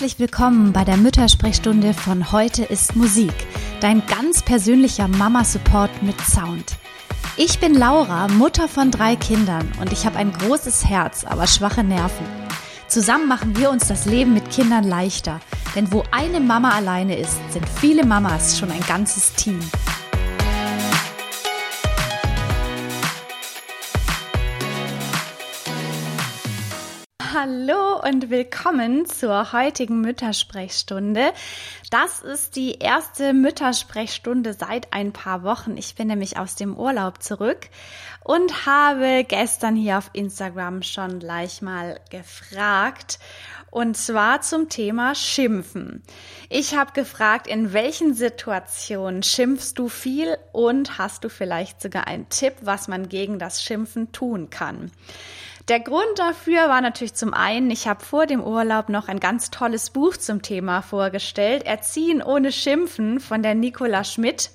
Herzlich willkommen bei der Müttersprechstunde von Heute ist Musik, dein ganz persönlicher Mama-Support mit Sound. Ich bin Laura, Mutter von drei Kindern und ich habe ein großes Herz, aber schwache Nerven. Zusammen machen wir uns das Leben mit Kindern leichter, denn wo eine Mama alleine ist, sind viele Mamas schon ein ganzes Team. Hallo und willkommen zur heutigen Müttersprechstunde. Das ist die erste Müttersprechstunde seit ein paar Wochen. Ich bin nämlich aus dem Urlaub zurück und habe gestern hier auf Instagram schon gleich mal gefragt. Und zwar zum Thema Schimpfen. Ich habe gefragt, in welchen Situationen schimpfst du viel und hast du vielleicht sogar einen Tipp, was man gegen das Schimpfen tun kann. Der Grund dafür war natürlich zum einen, ich habe vor dem Urlaub noch ein ganz tolles Buch zum Thema vorgestellt, Erziehen ohne Schimpfen von der Nicola Schmidt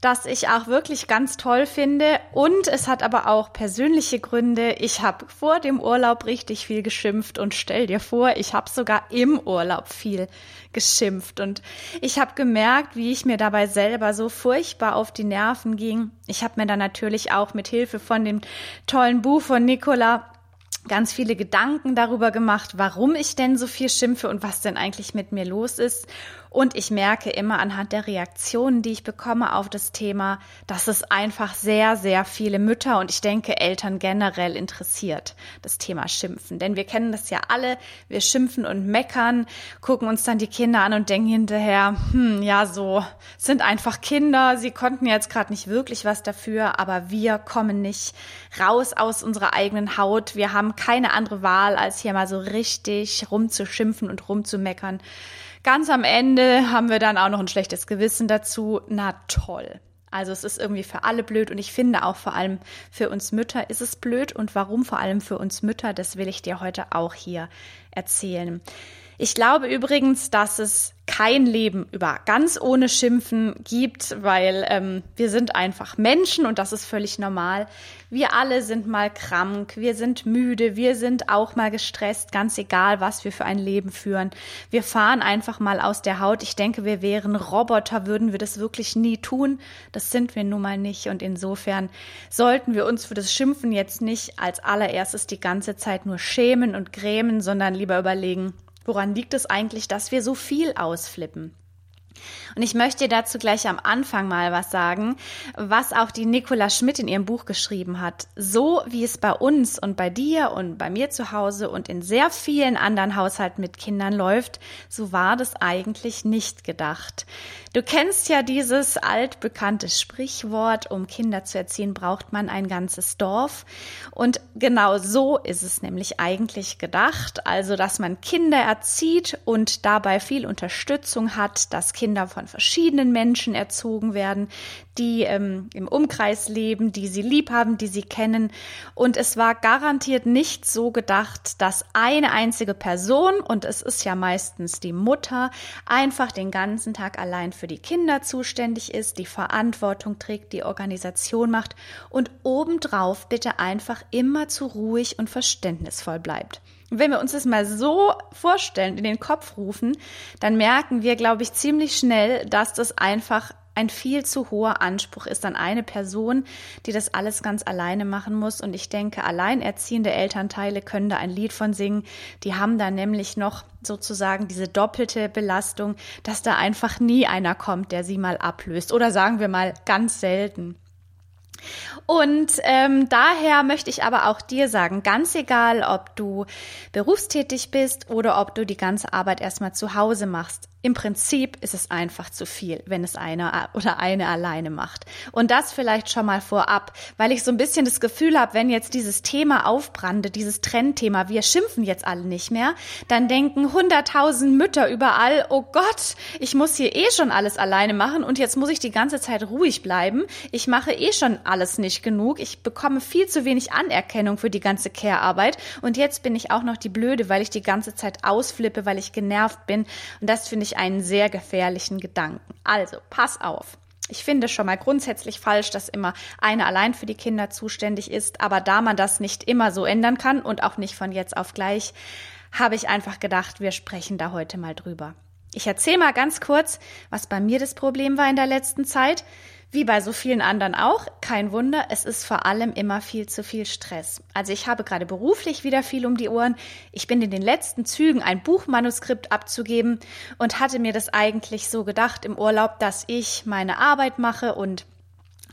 das ich auch wirklich ganz toll finde. Und es hat aber auch persönliche Gründe. Ich habe vor dem Urlaub richtig viel geschimpft und stell dir vor, ich habe sogar im Urlaub viel geschimpft. Und ich habe gemerkt, wie ich mir dabei selber so furchtbar auf die Nerven ging. Ich habe mir dann natürlich auch mit Hilfe von dem tollen Buch von Nicola ganz viele Gedanken darüber gemacht, warum ich denn so viel schimpfe und was denn eigentlich mit mir los ist. Und ich merke immer anhand der Reaktionen, die ich bekomme auf das Thema, dass es einfach sehr, sehr viele Mütter und ich denke Eltern generell interessiert, das Thema Schimpfen. Denn wir kennen das ja alle. Wir schimpfen und meckern, gucken uns dann die Kinder an und denken hinterher, hm, ja, so sind einfach Kinder. Sie konnten jetzt gerade nicht wirklich was dafür, aber wir kommen nicht raus aus unserer eigenen Haut. Wir haben keine andere Wahl, als hier mal so richtig rumzuschimpfen und rumzumeckern. Ganz am Ende haben wir dann auch noch ein schlechtes Gewissen dazu. Na toll. Also es ist irgendwie für alle blöd und ich finde auch vor allem für uns Mütter ist es blöd und warum vor allem für uns Mütter, das will ich dir heute auch hier erzählen. Ich glaube übrigens, dass es kein Leben über ganz ohne Schimpfen gibt, weil ähm, wir sind einfach Menschen und das ist völlig normal. Wir alle sind mal krank, wir sind müde, wir sind auch mal gestresst, ganz egal, was wir für ein Leben führen. Wir fahren einfach mal aus der Haut. Ich denke, wir wären Roboter, würden wir das wirklich nie tun. Das sind wir nun mal nicht und insofern sollten wir uns für das Schimpfen jetzt nicht als allererstes die ganze Zeit nur schämen und grämen, sondern lieber überlegen, Woran liegt es eigentlich, dass wir so viel ausflippen? Und ich möchte dazu gleich am Anfang mal was sagen, was auch die Nicola Schmidt in ihrem Buch geschrieben hat. So wie es bei uns und bei dir und bei mir zu Hause und in sehr vielen anderen Haushalten mit Kindern läuft, so war das eigentlich nicht gedacht. Du kennst ja dieses altbekannte Sprichwort, um Kinder zu erziehen, braucht man ein ganzes Dorf. Und genau so ist es nämlich eigentlich gedacht. Also, dass man Kinder erzieht und dabei viel Unterstützung hat, dass Kinder von verschiedenen Menschen erzogen werden, die ähm, im Umkreis leben, die sie lieb haben, die sie kennen. Und es war garantiert nicht so gedacht, dass eine einzige Person, und es ist ja meistens die Mutter, einfach den ganzen Tag allein für die Kinder zuständig ist, die Verantwortung trägt, die Organisation macht und obendrauf bitte einfach immer zu ruhig und verständnisvoll bleibt. Wenn wir uns das mal so vorstellen, in den Kopf rufen, dann merken wir, glaube ich, ziemlich schnell, dass das einfach ein viel zu hoher Anspruch ist an eine Person, die das alles ganz alleine machen muss. Und ich denke, alleinerziehende Elternteile können da ein Lied von singen. Die haben da nämlich noch sozusagen diese doppelte Belastung, dass da einfach nie einer kommt, der sie mal ablöst. Oder sagen wir mal ganz selten. Und ähm, daher möchte ich aber auch dir sagen, ganz egal, ob du berufstätig bist oder ob du die ganze Arbeit erstmal zu Hause machst, im Prinzip ist es einfach zu viel, wenn es einer oder eine alleine macht. Und das vielleicht schon mal vorab, weil ich so ein bisschen das Gefühl habe, wenn jetzt dieses Thema aufbrande, dieses Trendthema, wir schimpfen jetzt alle nicht mehr, dann denken hunderttausend Mütter überall, oh Gott, ich muss hier eh schon alles alleine machen und jetzt muss ich die ganze Zeit ruhig bleiben. Ich mache eh schon alles nicht genug. Ich bekomme viel zu wenig Anerkennung für die ganze Care-Arbeit und jetzt bin ich auch noch die Blöde, weil ich die ganze Zeit ausflippe, weil ich genervt bin. Und das finde ich einen sehr gefährlichen Gedanken. Also, pass auf. Ich finde schon mal grundsätzlich falsch, dass immer eine allein für die Kinder zuständig ist, aber da man das nicht immer so ändern kann und auch nicht von jetzt auf gleich, habe ich einfach gedacht, wir sprechen da heute mal drüber. Ich erzähle mal ganz kurz, was bei mir das Problem war in der letzten Zeit. Wie bei so vielen anderen auch, kein Wunder, es ist vor allem immer viel zu viel Stress. Also ich habe gerade beruflich wieder viel um die Ohren. Ich bin in den letzten Zügen, ein Buchmanuskript abzugeben und hatte mir das eigentlich so gedacht im Urlaub, dass ich meine Arbeit mache und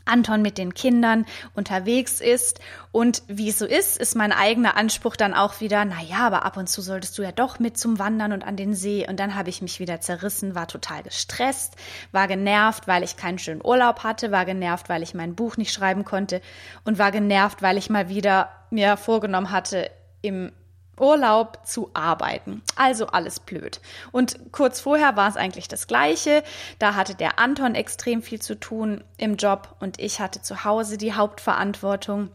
Anton mit den Kindern unterwegs ist. Und wie es so ist, ist mein eigener Anspruch dann auch wieder, na ja, aber ab und zu solltest du ja doch mit zum Wandern und an den See. Und dann habe ich mich wieder zerrissen, war total gestresst, war genervt, weil ich keinen schönen Urlaub hatte, war genervt, weil ich mein Buch nicht schreiben konnte und war genervt, weil ich mal wieder mir vorgenommen hatte, im Urlaub zu arbeiten. Also alles blöd. Und kurz vorher war es eigentlich das Gleiche. Da hatte der Anton extrem viel zu tun im Job und ich hatte zu Hause die Hauptverantwortung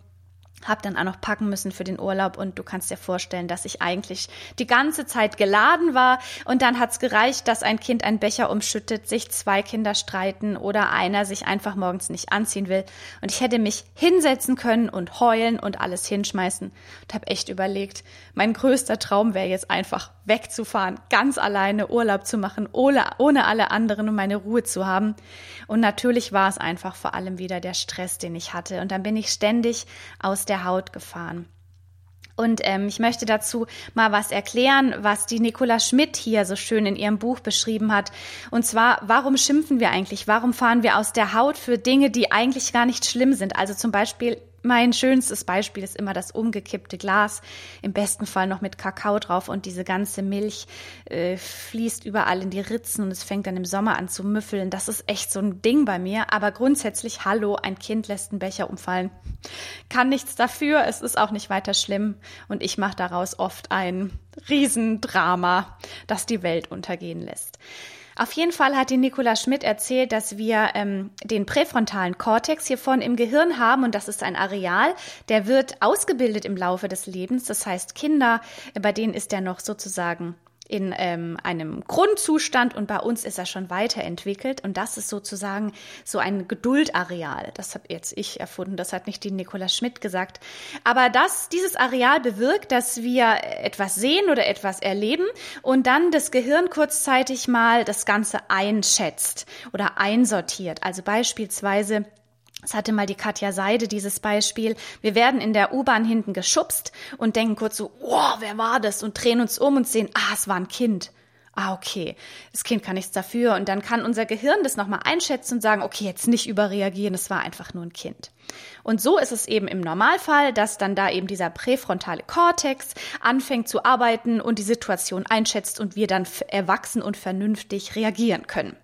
habe dann auch noch packen müssen für den Urlaub und du kannst dir vorstellen, dass ich eigentlich die ganze Zeit geladen war und dann hat's gereicht, dass ein Kind einen Becher umschüttet, sich zwei Kinder streiten oder einer sich einfach morgens nicht anziehen will. Und ich hätte mich hinsetzen können und heulen und alles hinschmeißen. Und habe echt überlegt, mein größter Traum wäre jetzt einfach wegzufahren, ganz alleine Urlaub zu machen, ohne, ohne alle anderen um meine Ruhe zu haben. Und natürlich war es einfach vor allem wieder der Stress, den ich hatte. Und dann bin ich ständig aus der der Haut gefahren. Und ähm, ich möchte dazu mal was erklären, was die Nicola Schmidt hier so schön in ihrem Buch beschrieben hat. Und zwar, warum schimpfen wir eigentlich? Warum fahren wir aus der Haut für Dinge, die eigentlich gar nicht schlimm sind? Also zum Beispiel mein schönstes Beispiel ist immer das umgekippte Glas, im besten Fall noch mit Kakao drauf und diese ganze Milch äh, fließt überall in die Ritzen und es fängt dann im Sommer an zu müffeln. Das ist echt so ein Ding bei mir. Aber grundsätzlich, hallo, ein Kind lässt einen Becher umfallen. Kann nichts dafür, es ist auch nicht weiter schlimm und ich mache daraus oft ein Riesendrama, das die Welt untergehen lässt. Auf jeden Fall hat die Nicola Schmidt erzählt, dass wir ähm, den präfrontalen Kortex hier vorne im Gehirn haben und das ist ein Areal, der wird ausgebildet im Laufe des Lebens. Das heißt, Kinder, bei denen ist der noch sozusagen in ähm, einem Grundzustand und bei uns ist er schon weiterentwickelt und das ist sozusagen so ein Geduldareal. Das habe jetzt ich erfunden, das hat nicht die Nicola Schmidt gesagt. Aber das, dieses Areal bewirkt, dass wir etwas sehen oder etwas erleben und dann das Gehirn kurzzeitig mal das Ganze einschätzt oder einsortiert. Also beispielsweise es hatte mal die Katja Seide dieses Beispiel. Wir werden in der U-Bahn hinten geschubst und denken kurz so, oh, wer war das? Und drehen uns um und sehen, ah, es war ein Kind. Ah, okay. Das Kind kann nichts dafür. Und dann kann unser Gehirn das nochmal einschätzen und sagen, okay, jetzt nicht überreagieren, es war einfach nur ein Kind. Und so ist es eben im Normalfall, dass dann da eben dieser präfrontale Kortex anfängt zu arbeiten und die Situation einschätzt und wir dann erwachsen und vernünftig reagieren können.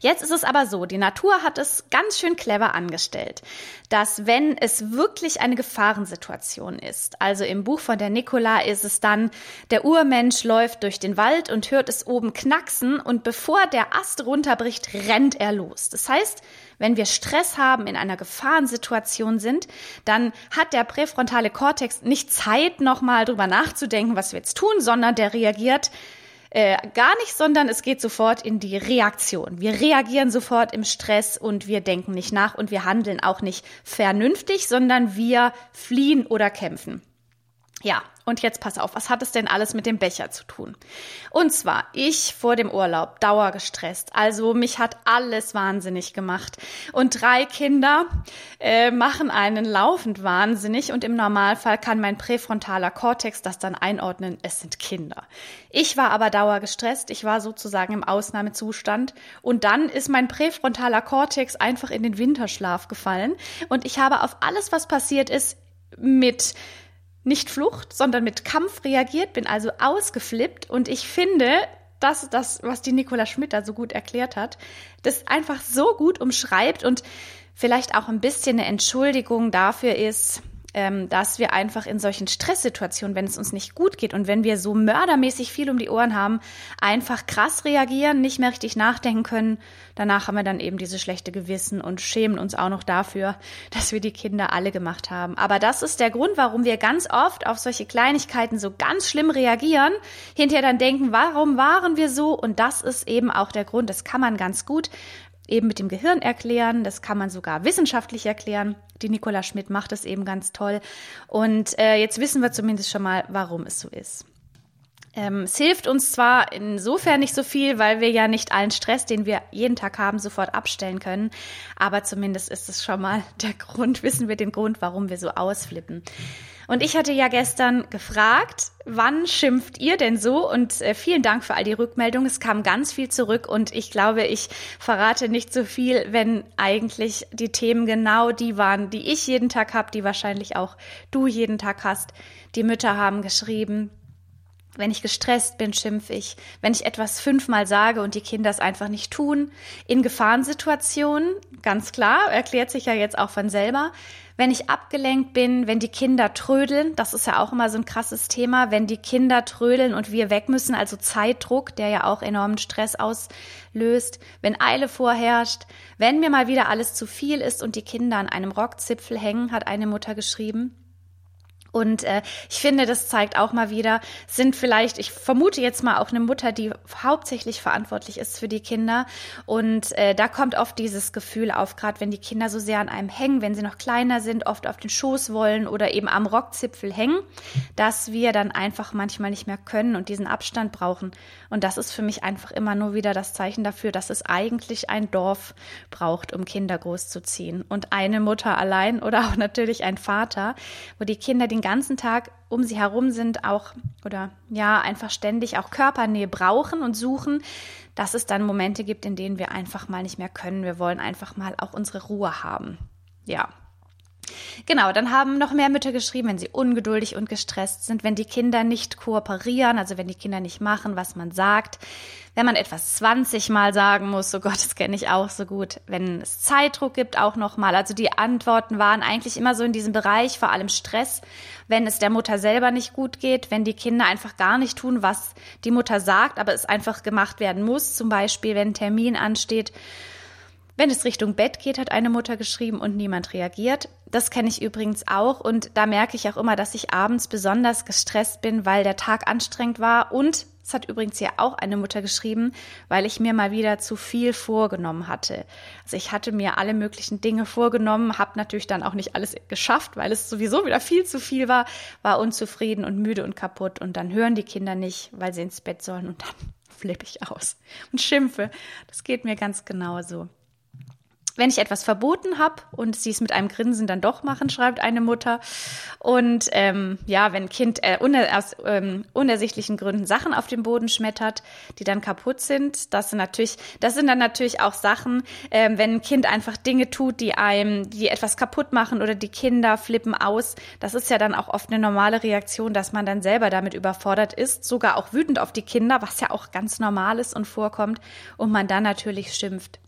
Jetzt ist es aber so, die Natur hat es ganz schön clever angestellt, dass wenn es wirklich eine Gefahrensituation ist, also im Buch von der Nicola ist es dann, der Urmensch läuft durch den Wald und hört es oben knacksen und bevor der Ast runterbricht, rennt er los. Das heißt, wenn wir Stress haben, in einer Gefahrensituation sind, dann hat der präfrontale Kortex nicht Zeit, nochmal drüber nachzudenken, was wir jetzt tun, sondern der reagiert äh, gar nicht, sondern es geht sofort in die Reaktion. Wir reagieren sofort im Stress und wir denken nicht nach und wir handeln auch nicht vernünftig, sondern wir fliehen oder kämpfen. Ja, und jetzt pass auf, was hat es denn alles mit dem Becher zu tun? Und zwar, ich vor dem Urlaub, dauergestresst. Also mich hat alles wahnsinnig gemacht. Und drei Kinder äh, machen einen laufend wahnsinnig. Und im Normalfall kann mein präfrontaler Kortex das dann einordnen, es sind Kinder. Ich war aber dauergestresst. Ich war sozusagen im Ausnahmezustand. Und dann ist mein präfrontaler Kortex einfach in den Winterschlaf gefallen. Und ich habe auf alles, was passiert ist, mit nicht Flucht, sondern mit Kampf reagiert, bin also ausgeflippt und ich finde, dass das, was die Nicola Schmidt da so gut erklärt hat, das einfach so gut umschreibt und vielleicht auch ein bisschen eine Entschuldigung dafür ist, ähm, dass wir einfach in solchen Stresssituationen, wenn es uns nicht gut geht und wenn wir so mördermäßig viel um die Ohren haben, einfach krass reagieren, nicht mehr richtig nachdenken können. Danach haben wir dann eben diese schlechte Gewissen und schämen uns auch noch dafür, dass wir die Kinder alle gemacht haben. Aber das ist der Grund, warum wir ganz oft auf solche Kleinigkeiten so ganz schlimm reagieren, hinterher dann denken, warum waren wir so? Und das ist eben auch der Grund, das kann man ganz gut eben mit dem Gehirn erklären. Das kann man sogar wissenschaftlich erklären. Die Nicola Schmidt macht es eben ganz toll. Und äh, jetzt wissen wir zumindest schon mal, warum es so ist. Ähm, es hilft uns zwar insofern nicht so viel, weil wir ja nicht allen Stress, den wir jeden Tag haben, sofort abstellen können, aber zumindest ist es schon mal der Grund, wissen wir den Grund, warum wir so ausflippen. Und ich hatte ja gestern gefragt, wann schimpft ihr denn so? Und äh, vielen Dank für all die Rückmeldungen. Es kam ganz viel zurück und ich glaube, ich verrate nicht so viel, wenn eigentlich die Themen genau die waren, die ich jeden Tag habe, die wahrscheinlich auch du jeden Tag hast. Die Mütter haben geschrieben, wenn ich gestresst bin, schimpf ich. Wenn ich etwas fünfmal sage und die Kinder es einfach nicht tun. In Gefahrensituationen, ganz klar, erklärt sich ja jetzt auch von selber. Wenn ich abgelenkt bin, wenn die Kinder trödeln, das ist ja auch immer so ein krasses Thema, wenn die Kinder trödeln und wir weg müssen, also Zeitdruck, der ja auch enormen Stress auslöst, wenn Eile vorherrscht, wenn mir mal wieder alles zu viel ist und die Kinder an einem Rockzipfel hängen, hat eine Mutter geschrieben. Und äh, ich finde, das zeigt auch mal wieder, sind vielleicht, ich vermute jetzt mal auch eine Mutter, die hauptsächlich verantwortlich ist für die Kinder. Und äh, da kommt oft dieses Gefühl auf, gerade wenn die Kinder so sehr an einem hängen, wenn sie noch kleiner sind, oft auf den Schoß wollen oder eben am Rockzipfel hängen, dass wir dann einfach manchmal nicht mehr können und diesen Abstand brauchen. Und das ist für mich einfach immer nur wieder das Zeichen dafür, dass es eigentlich ein Dorf braucht, um Kinder großzuziehen. Und eine Mutter allein oder auch natürlich ein Vater, wo die Kinder den ganzen Tag um sie herum sind, auch oder ja, einfach ständig auch Körpernähe brauchen und suchen, dass es dann Momente gibt, in denen wir einfach mal nicht mehr können. Wir wollen einfach mal auch unsere Ruhe haben. Ja, Genau, dann haben noch mehr Mütter geschrieben, wenn sie ungeduldig und gestresst sind, wenn die Kinder nicht kooperieren, also wenn die Kinder nicht machen, was man sagt, wenn man etwas 20 Mal sagen muss, so Gott, das kenne ich auch so gut, wenn es Zeitdruck gibt, auch nochmal. Also die Antworten waren eigentlich immer so in diesem Bereich, vor allem Stress, wenn es der Mutter selber nicht gut geht, wenn die Kinder einfach gar nicht tun, was die Mutter sagt, aber es einfach gemacht werden muss, zum Beispiel, wenn ein Termin ansteht wenn es Richtung Bett geht, hat eine Mutter geschrieben und niemand reagiert. Das kenne ich übrigens auch und da merke ich auch immer, dass ich abends besonders gestresst bin, weil der Tag anstrengend war und es hat übrigens ja auch eine Mutter geschrieben, weil ich mir mal wieder zu viel vorgenommen hatte. Also ich hatte mir alle möglichen Dinge vorgenommen, habe natürlich dann auch nicht alles geschafft, weil es sowieso wieder viel zu viel war, war unzufrieden und müde und kaputt und dann hören die Kinder nicht, weil sie ins Bett sollen und dann flippe ich aus und schimpfe. Das geht mir ganz genauso. Wenn ich etwas verboten habe und sie es mit einem Grinsen dann doch machen, schreibt eine Mutter. Und ähm, ja, wenn ein Kind äh, uner aus ähm, unersichtlichen Gründen Sachen auf den Boden schmettert, die dann kaputt sind, das sind natürlich, das sind dann natürlich auch Sachen, ähm, wenn ein Kind einfach Dinge tut, die einem, die etwas kaputt machen oder die Kinder flippen aus. Das ist ja dann auch oft eine normale Reaktion, dass man dann selber damit überfordert ist, sogar auch wütend auf die Kinder, was ja auch ganz normal ist und vorkommt, und man dann natürlich schimpft.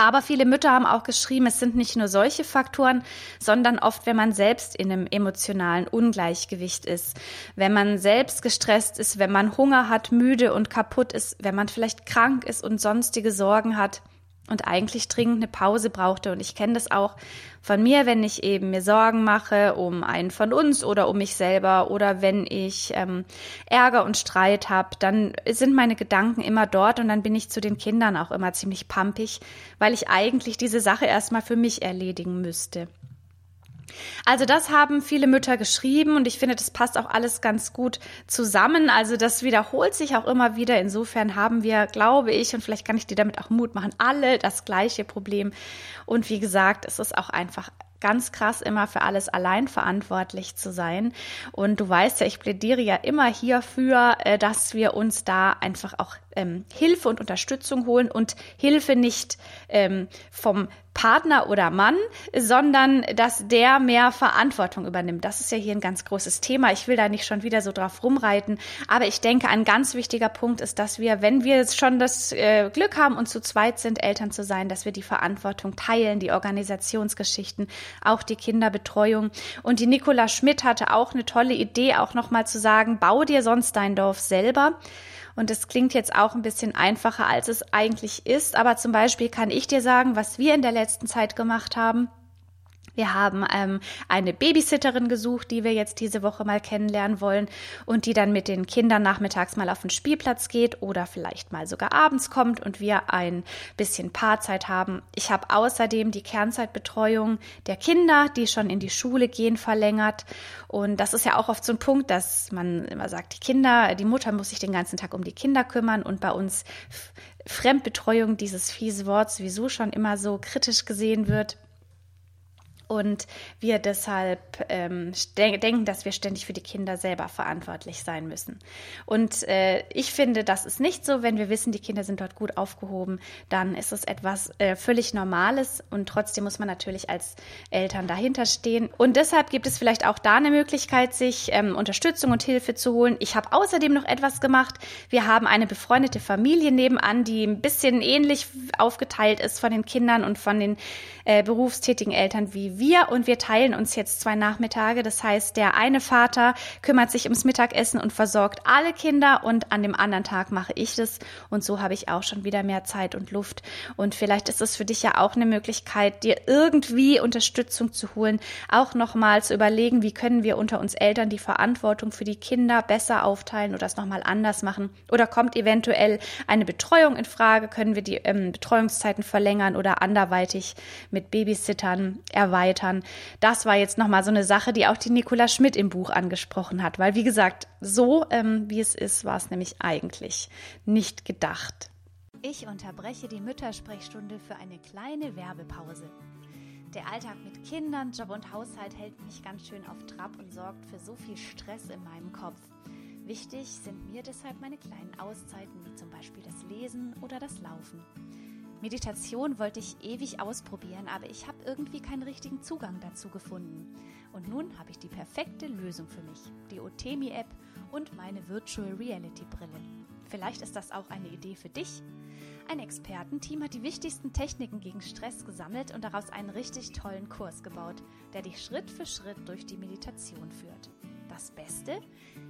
Aber viele Mütter haben auch geschrieben, es sind nicht nur solche Faktoren, sondern oft, wenn man selbst in einem emotionalen Ungleichgewicht ist, wenn man selbst gestresst ist, wenn man Hunger hat, müde und kaputt ist, wenn man vielleicht krank ist und sonstige Sorgen hat und eigentlich dringend eine Pause brauchte. Und ich kenne das auch von mir, wenn ich eben mir Sorgen mache um einen von uns oder um mich selber oder wenn ich ähm, Ärger und Streit habe, dann sind meine Gedanken immer dort und dann bin ich zu den Kindern auch immer ziemlich pampig, weil ich eigentlich diese Sache erstmal für mich erledigen müsste. Also das haben viele Mütter geschrieben und ich finde, das passt auch alles ganz gut zusammen. Also das wiederholt sich auch immer wieder. Insofern haben wir, glaube ich, und vielleicht kann ich dir damit auch Mut machen, alle das gleiche Problem. Und wie gesagt, es ist auch einfach ganz krass immer für alles allein verantwortlich zu sein. Und du weißt ja, ich plädiere ja immer hierfür, äh, dass wir uns da einfach auch ähm, Hilfe und Unterstützung holen und Hilfe nicht ähm, vom Partner oder Mann, sondern dass der mehr Verantwortung übernimmt. Das ist ja hier ein ganz großes Thema. Ich will da nicht schon wieder so drauf rumreiten, aber ich denke, ein ganz wichtiger Punkt ist, dass wir, wenn wir schon das äh, Glück haben und zu zweit sind, Eltern zu sein, dass wir die Verantwortung teilen, die Organisationsgeschichten, auch die Kinderbetreuung. Und die Nicola Schmidt hatte auch eine tolle Idee, auch nochmal zu sagen, bau dir sonst dein Dorf selber. Und es klingt jetzt auch ein bisschen einfacher, als es eigentlich ist. Aber zum Beispiel kann ich dir sagen, was wir in der letzten Zeit gemacht haben. Wir haben ähm, eine Babysitterin gesucht, die wir jetzt diese Woche mal kennenlernen wollen und die dann mit den Kindern nachmittags mal auf den Spielplatz geht oder vielleicht mal sogar abends kommt und wir ein bisschen Paarzeit haben. Ich habe außerdem die Kernzeitbetreuung der Kinder, die schon in die Schule gehen, verlängert. Und das ist ja auch oft so ein Punkt, dass man immer sagt, die Kinder, die Mutter muss sich den ganzen Tag um die Kinder kümmern und bei uns Fremdbetreuung, dieses fiese Wort, sowieso schon immer so kritisch gesehen wird und wir deshalb ähm, denken, dass wir ständig für die Kinder selber verantwortlich sein müssen. Und äh, ich finde, das ist nicht so. Wenn wir wissen, die Kinder sind dort gut aufgehoben, dann ist es etwas äh, völlig Normales und trotzdem muss man natürlich als Eltern dahinter stehen. Und deshalb gibt es vielleicht auch da eine Möglichkeit, sich ähm, Unterstützung und Hilfe zu holen. Ich habe außerdem noch etwas gemacht. Wir haben eine befreundete Familie nebenan, die ein bisschen ähnlich aufgeteilt ist von den Kindern und von den äh, berufstätigen Eltern wie wir und wir teilen uns jetzt zwei Nachmittage. Das heißt, der eine Vater kümmert sich ums Mittagessen und versorgt alle Kinder und an dem anderen Tag mache ich das und so habe ich auch schon wieder mehr Zeit und Luft. Und vielleicht ist es für dich ja auch eine Möglichkeit, dir irgendwie Unterstützung zu holen, auch nochmal zu überlegen, wie können wir unter uns Eltern die Verantwortung für die Kinder besser aufteilen oder das nochmal anders machen oder kommt eventuell eine Betreuung in Frage, können wir die ähm, Betreuungszeiten verlängern oder anderweitig mit Babysittern erweitern. Das war jetzt nochmal so eine Sache, die auch die Nicola Schmidt im Buch angesprochen hat, weil wie gesagt, so ähm, wie es ist, war es nämlich eigentlich nicht gedacht. Ich unterbreche die Müttersprechstunde für eine kleine Werbepause. Der Alltag mit Kindern, Job und Haushalt hält mich ganz schön auf Trab und sorgt für so viel Stress in meinem Kopf. Wichtig sind mir deshalb meine kleinen Auszeiten, wie zum Beispiel das Lesen oder das Laufen. Meditation wollte ich ewig ausprobieren, aber ich habe irgendwie keinen richtigen Zugang dazu gefunden. Und nun habe ich die perfekte Lösung für mich, die Otemi-App und meine Virtual Reality Brille. Vielleicht ist das auch eine Idee für dich. Ein Expertenteam hat die wichtigsten Techniken gegen Stress gesammelt und daraus einen richtig tollen Kurs gebaut, der dich Schritt für Schritt durch die Meditation führt. Das Beste?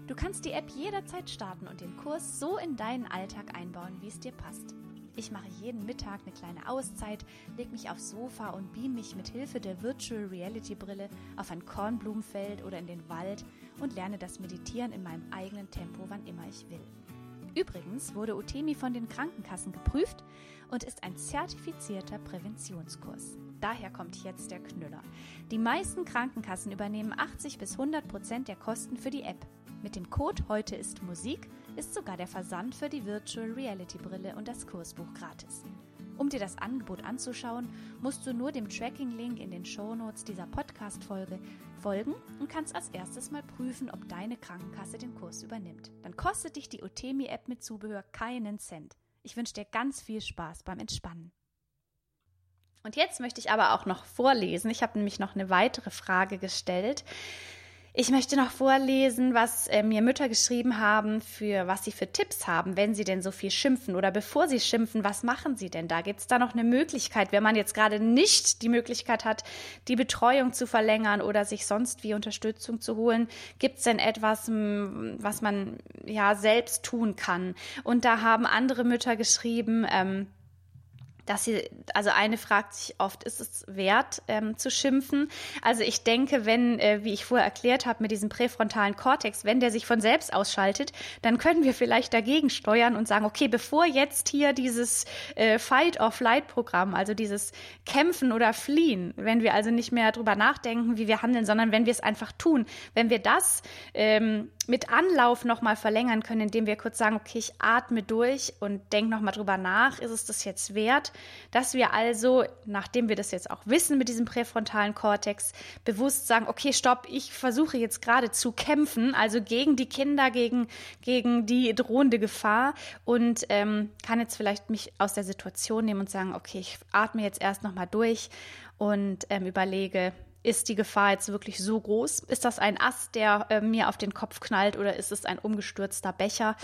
Du kannst die App jederzeit starten und den Kurs so in deinen Alltag einbauen, wie es dir passt. Ich mache jeden Mittag eine kleine Auszeit, leg mich aufs Sofa und beam mich mit Hilfe der Virtual Reality Brille auf ein Kornblumenfeld oder in den Wald und lerne das Meditieren in meinem eigenen Tempo, wann immer ich will. Übrigens wurde Utemi von den Krankenkassen geprüft und ist ein zertifizierter Präventionskurs. Daher kommt jetzt der Knüller. Die meisten Krankenkassen übernehmen 80 bis 100 Prozent der Kosten für die App. Mit dem Code Heute ist Musik ist sogar der Versand für die Virtual Reality Brille und das Kursbuch gratis. Um dir das Angebot anzuschauen, musst du nur dem Tracking-Link in den Shownotes dieser Podcast-Folge folgen und kannst als erstes mal prüfen, ob deine Krankenkasse den Kurs übernimmt. Dann kostet dich die Utemi-App mit Zubehör keinen Cent. Ich wünsche dir ganz viel Spaß beim Entspannen. Und jetzt möchte ich aber auch noch vorlesen. Ich habe nämlich noch eine weitere Frage gestellt. Ich möchte noch vorlesen, was äh, mir Mütter geschrieben haben, für was sie für Tipps haben, wenn sie denn so viel schimpfen oder bevor sie schimpfen, was machen sie denn da? Gibt es da noch eine Möglichkeit, wenn man jetzt gerade nicht die Möglichkeit hat, die Betreuung zu verlängern oder sich sonst wie Unterstützung zu holen? Gibt es denn etwas, was man ja selbst tun kann? Und da haben andere Mütter geschrieben, ähm, dass sie, also eine fragt sich oft, ist es wert ähm, zu schimpfen? Also ich denke, wenn, äh, wie ich vorher erklärt habe, mit diesem präfrontalen Kortex, wenn der sich von selbst ausschaltet, dann können wir vielleicht dagegen steuern und sagen, okay, bevor jetzt hier dieses äh, Fight-or-Flight-Programm, also dieses Kämpfen oder Fliehen, wenn wir also nicht mehr drüber nachdenken, wie wir handeln, sondern wenn wir es einfach tun, wenn wir das ähm, mit Anlauf nochmal verlängern können, indem wir kurz sagen, okay, ich atme durch und denke nochmal drüber nach, ist es das jetzt wert, dass wir also, nachdem wir das jetzt auch wissen mit diesem präfrontalen Kortex, bewusst sagen, okay, stopp, ich versuche jetzt gerade zu kämpfen, also gegen die Kinder, gegen, gegen die drohende Gefahr und ähm, kann jetzt vielleicht mich aus der Situation nehmen und sagen, okay, ich atme jetzt erst nochmal durch und ähm, überlege, ist die Gefahr jetzt wirklich so groß? Ist das ein Ast, der äh, mir auf den Kopf knallt oder ist es ein umgestürzter Becher?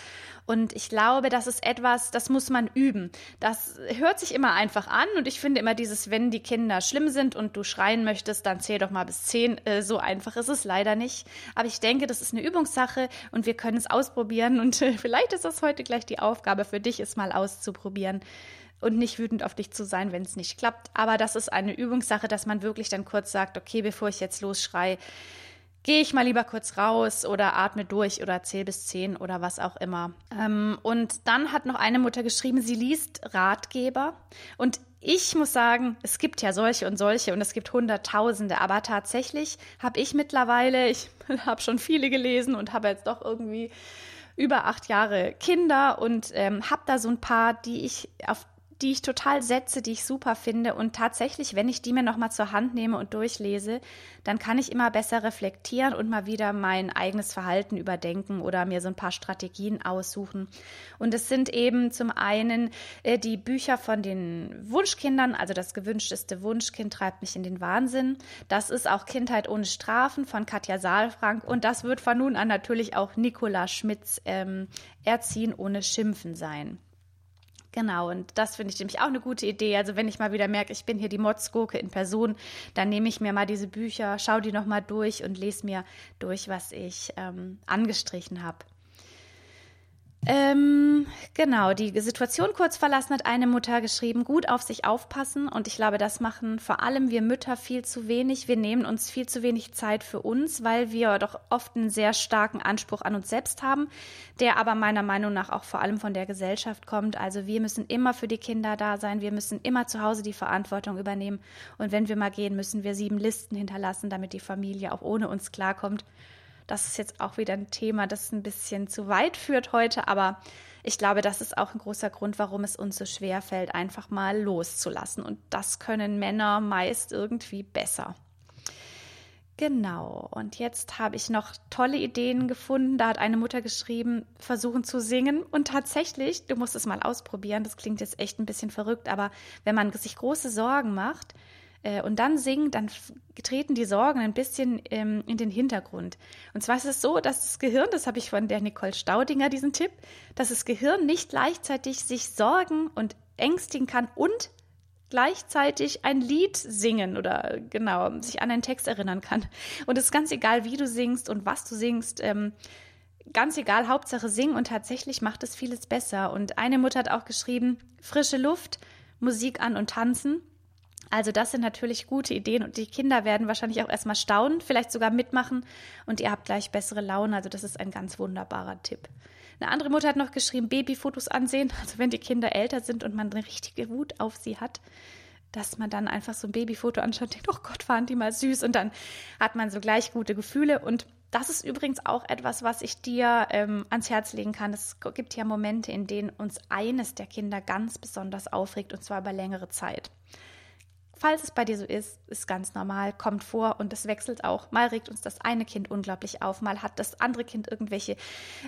Und ich glaube, das ist etwas, das muss man üben. Das hört sich immer einfach an und ich finde immer dieses, wenn die Kinder schlimm sind und du schreien möchtest, dann zähl doch mal bis zehn. Äh, so einfach ist es leider nicht. Aber ich denke, das ist eine Übungssache und wir können es ausprobieren und äh, vielleicht ist das heute gleich die Aufgabe für dich, es mal auszuprobieren und nicht wütend auf dich zu sein, wenn es nicht klappt. Aber das ist eine Übungssache, dass man wirklich dann kurz sagt, okay, bevor ich jetzt losschrei, gehe ich mal lieber kurz raus oder atme durch oder zähl bis zehn oder was auch immer. Ähm, und dann hat noch eine Mutter geschrieben, sie liest Ratgeber und ich muss sagen, es gibt ja solche und solche und es gibt Hunderttausende, aber tatsächlich habe ich mittlerweile, ich habe schon viele gelesen und habe jetzt doch irgendwie über acht Jahre Kinder und ähm, habe da so ein paar, die ich auf die ich total setze, die ich super finde. Und tatsächlich, wenn ich die mir nochmal zur Hand nehme und durchlese, dann kann ich immer besser reflektieren und mal wieder mein eigenes Verhalten überdenken oder mir so ein paar Strategien aussuchen. Und es sind eben zum einen äh, die Bücher von den Wunschkindern, also das gewünschteste Wunschkind treibt mich in den Wahnsinn. Das ist auch Kindheit ohne Strafen von Katja Saalfrank. Und das wird von nun an natürlich auch Nicola Schmitz ähm, Erziehen ohne Schimpfen sein. Genau, und das finde ich nämlich auch eine gute Idee. Also wenn ich mal wieder merke, ich bin hier die Motzgurke in Person, dann nehme ich mir mal diese Bücher, schaue die nochmal durch und lese mir durch, was ich ähm, angestrichen habe. Ähm, genau, die Situation kurz verlassen hat eine Mutter geschrieben, gut auf sich aufpassen. Und ich glaube, das machen vor allem wir Mütter viel zu wenig. Wir nehmen uns viel zu wenig Zeit für uns, weil wir doch oft einen sehr starken Anspruch an uns selbst haben, der aber meiner Meinung nach auch vor allem von der Gesellschaft kommt. Also wir müssen immer für die Kinder da sein. Wir müssen immer zu Hause die Verantwortung übernehmen. Und wenn wir mal gehen, müssen wir sieben Listen hinterlassen, damit die Familie auch ohne uns klarkommt. Das ist jetzt auch wieder ein Thema, das ein bisschen zu weit führt heute, aber ich glaube, das ist auch ein großer Grund, warum es uns so schwer fällt, einfach mal loszulassen. Und das können Männer meist irgendwie besser. Genau. Und jetzt habe ich noch tolle Ideen gefunden. Da hat eine Mutter geschrieben, versuchen zu singen. Und tatsächlich, du musst es mal ausprobieren. Das klingt jetzt echt ein bisschen verrückt, aber wenn man sich große Sorgen macht, äh, und dann singen, dann treten die Sorgen ein bisschen ähm, in den Hintergrund. Und zwar ist es so, dass das Gehirn, das habe ich von der Nicole Staudinger, diesen Tipp, dass das Gehirn nicht gleichzeitig sich sorgen und ängstigen kann und gleichzeitig ein Lied singen oder genau, sich an einen Text erinnern kann. Und es ist ganz egal, wie du singst und was du singst. Ähm, ganz egal, Hauptsache singen und tatsächlich macht es vieles besser. Und eine Mutter hat auch geschrieben, frische Luft, Musik an und tanzen. Also das sind natürlich gute Ideen und die Kinder werden wahrscheinlich auch erstmal staunen, vielleicht sogar mitmachen und ihr habt gleich bessere Laune. Also das ist ein ganz wunderbarer Tipp. Eine andere Mutter hat noch geschrieben, Babyfotos ansehen. Also wenn die Kinder älter sind und man eine richtige Wut auf sie hat, dass man dann einfach so ein Babyfoto anschaut und denkt, oh Gott, waren die mal süß und dann hat man so gleich gute Gefühle und das ist übrigens auch etwas, was ich dir ähm, ans Herz legen kann. Es gibt ja Momente, in denen uns eines der Kinder ganz besonders aufregt und zwar über längere Zeit. Falls es bei dir so ist, ist ganz normal, kommt vor und es wechselt auch. Mal regt uns das eine Kind unglaublich auf, mal hat das andere Kind irgendwelche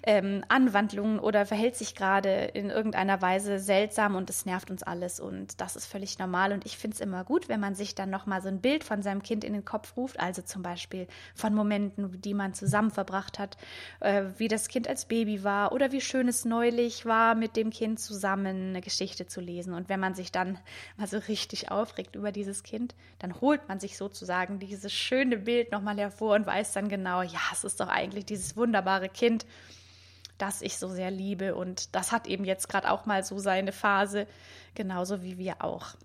ähm, Anwandlungen oder verhält sich gerade in irgendeiner Weise seltsam und es nervt uns alles und das ist völlig normal und ich finde es immer gut, wenn man sich dann nochmal so ein Bild von seinem Kind in den Kopf ruft, also zum Beispiel von Momenten, die man zusammen verbracht hat, äh, wie das Kind als Baby war oder wie schön es neulich war, mit dem Kind zusammen eine Geschichte zu lesen und wenn man sich dann mal so richtig aufregt über die dieses Kind, dann holt man sich sozusagen dieses schöne Bild nochmal hervor und weiß dann genau, ja, es ist doch eigentlich dieses wunderbare Kind, das ich so sehr liebe. Und das hat eben jetzt gerade auch mal so seine Phase, genauso wie wir auch.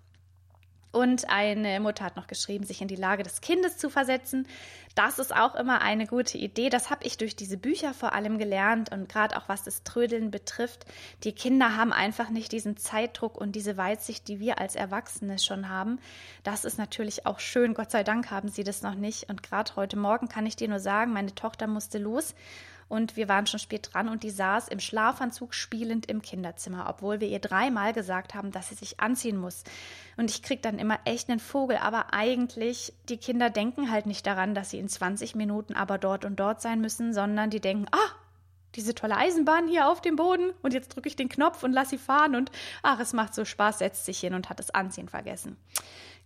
Und eine Mutter hat noch geschrieben, sich in die Lage des Kindes zu versetzen. Das ist auch immer eine gute Idee. Das habe ich durch diese Bücher vor allem gelernt und gerade auch was das Trödeln betrifft. Die Kinder haben einfach nicht diesen Zeitdruck und diese Weitsicht, die wir als Erwachsene schon haben. Das ist natürlich auch schön. Gott sei Dank haben sie das noch nicht. Und gerade heute Morgen kann ich dir nur sagen, meine Tochter musste los und wir waren schon spät dran und die saß im Schlafanzug spielend im Kinderzimmer, obwohl wir ihr dreimal gesagt haben, dass sie sich anziehen muss. Und ich krieg dann immer echt einen Vogel, aber eigentlich, die Kinder denken halt nicht daran, dass sie in 20 Minuten aber dort und dort sein müssen, sondern die denken, ah, diese tolle Eisenbahn hier auf dem Boden und jetzt drücke ich den Knopf und lass sie fahren und ach, es macht so Spaß, setzt sich hin und hat das Anziehen vergessen.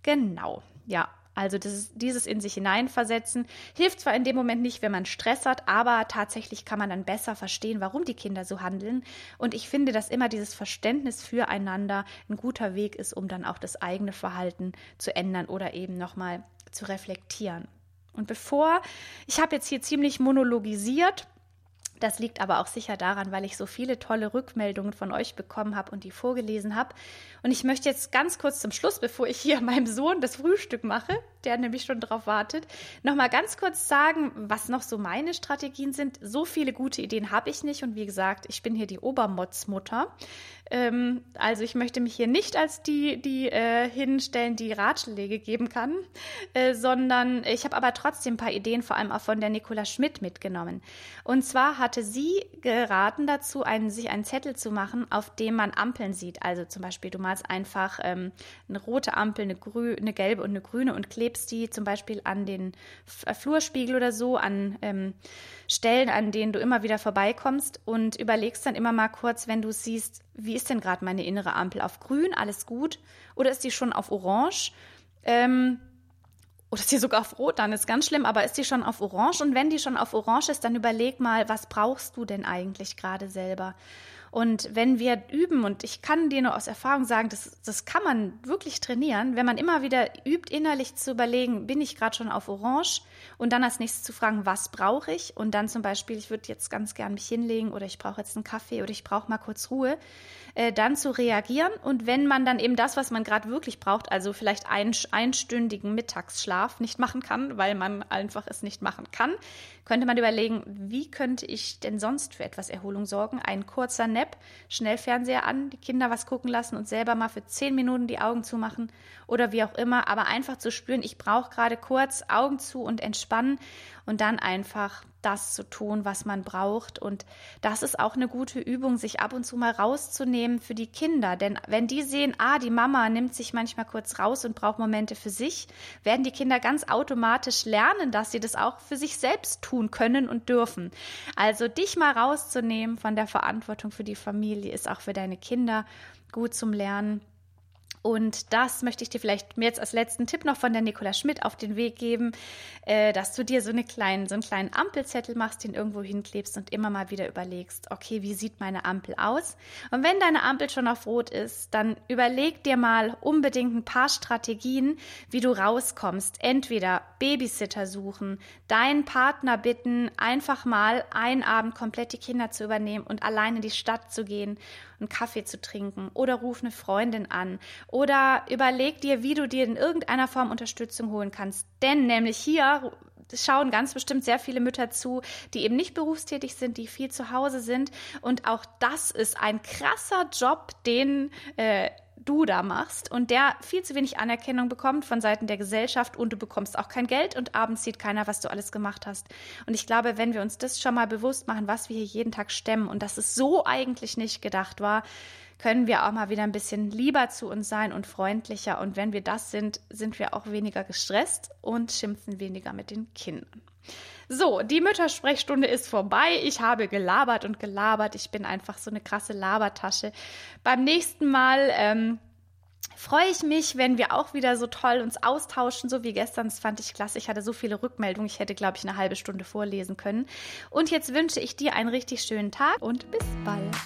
Genau, ja, also das, dieses in sich hineinversetzen hilft zwar in dem Moment nicht, wenn man Stress hat, aber tatsächlich kann man dann besser verstehen, warum die Kinder so handeln. Und ich finde, dass immer dieses Verständnis füreinander ein guter Weg ist, um dann auch das eigene Verhalten zu ändern oder eben nochmal zu reflektieren. Und bevor, ich habe jetzt hier ziemlich monologisiert, Das liegt aber auch sicher daran, weil ich so viele tolle Rückmeldungen von euch bekommen habe und die vorgelesen habe. Und ich möchte jetzt ganz kurz zum Schluss, bevor ich hier meinem Sohn das Frühstück mache, der nämlich schon drauf wartet, nochmal ganz kurz sagen, was noch so meine Strategien sind. So viele gute Ideen habe ich nicht. Und wie gesagt, ich bin hier die Obermotzmutter. Ähm, also ich möchte mich hier nicht als die, die äh, hinstellen, die Ratschläge geben kann, äh, sondern ich habe aber trotzdem ein paar Ideen, vor allem auch von der Nicola Schmidt mitgenommen. Und zwar hatte sie geraten dazu, einen, sich einen Zettel zu machen, auf dem man Ampeln sieht. Also zum Beispiel, du malst einfach ähm, eine rote Ampel, eine, grü eine gelbe und eine grüne und klebst die zum Beispiel an den äh, Flurspiegel oder so, an ähm, Stellen, an denen du immer wieder vorbeikommst und überlegst dann immer mal kurz, wenn du siehst, wie ist denn gerade meine innere Ampel? Auf grün, alles gut? Oder ist die schon auf orange? Ähm, oder ist die sogar auf Rot, dann ist ganz schlimm, aber ist die schon auf Orange? Und wenn die schon auf Orange ist, dann überleg mal, was brauchst du denn eigentlich gerade selber? Und wenn wir üben, und ich kann dir nur aus Erfahrung sagen, das, das kann man wirklich trainieren, wenn man immer wieder übt, innerlich zu überlegen, bin ich gerade schon auf Orange? Und dann als nächstes zu fragen, was brauche ich? Und dann zum Beispiel, ich würde jetzt ganz gern mich hinlegen oder ich brauche jetzt einen Kaffee oder ich brauche mal kurz Ruhe, äh, dann zu reagieren. Und wenn man dann eben das, was man gerade wirklich braucht, also vielleicht einen einstündigen Mittagsschlaf nicht machen kann, weil man einfach es nicht machen kann, könnte man überlegen, wie könnte ich denn sonst für etwas Erholung sorgen? Ein kurzer Nap, schnell Fernseher an, die Kinder was gucken lassen und selber mal für zehn Minuten die Augen zumachen oder wie auch immer, aber einfach zu spüren, ich brauche gerade kurz Augen zu und entspannen und dann einfach das zu tun, was man braucht. Und das ist auch eine gute Übung, sich ab und zu mal rauszunehmen für die Kinder. Denn wenn die sehen, ah, die Mama nimmt sich manchmal kurz raus und braucht Momente für sich, werden die Kinder ganz automatisch lernen, dass sie das auch für sich selbst tun können und dürfen. Also dich mal rauszunehmen von der Verantwortung für die Familie ist auch für deine Kinder gut zum Lernen. Und das möchte ich dir vielleicht mir jetzt als letzten Tipp noch von der Nicola Schmidt auf den Weg geben, äh, dass du dir so, eine kleinen, so einen kleinen Ampelzettel machst, den irgendwo hinklebst und immer mal wieder überlegst, okay, wie sieht meine Ampel aus? Und wenn deine Ampel schon auf Rot ist, dann überleg dir mal unbedingt ein paar Strategien, wie du rauskommst. Entweder Babysitter suchen, deinen Partner bitten, einfach mal einen Abend komplett die Kinder zu übernehmen und allein in die Stadt zu gehen einen Kaffee zu trinken oder ruf eine Freundin an oder überleg dir, wie du dir in irgendeiner Form Unterstützung holen kannst. Denn nämlich hier schauen ganz bestimmt sehr viele Mütter zu, die eben nicht berufstätig sind, die viel zu Hause sind. Und auch das ist ein krasser Job, den äh, du da machst und der viel zu wenig Anerkennung bekommt von Seiten der Gesellschaft und du bekommst auch kein Geld und abends sieht keiner, was du alles gemacht hast. Und ich glaube, wenn wir uns das schon mal bewusst machen, was wir hier jeden Tag stemmen und dass es so eigentlich nicht gedacht war, können wir auch mal wieder ein bisschen lieber zu uns sein und freundlicher. Und wenn wir das sind, sind wir auch weniger gestresst und schimpfen weniger mit den Kindern. So, die Müttersprechstunde ist vorbei. Ich habe gelabert und gelabert. Ich bin einfach so eine krasse Labertasche. Beim nächsten Mal ähm, freue ich mich, wenn wir auch wieder so toll uns austauschen, so wie gestern. Das fand ich klasse. Ich hatte so viele Rückmeldungen. Ich hätte, glaube ich, eine halbe Stunde vorlesen können. Und jetzt wünsche ich dir einen richtig schönen Tag und bis bald.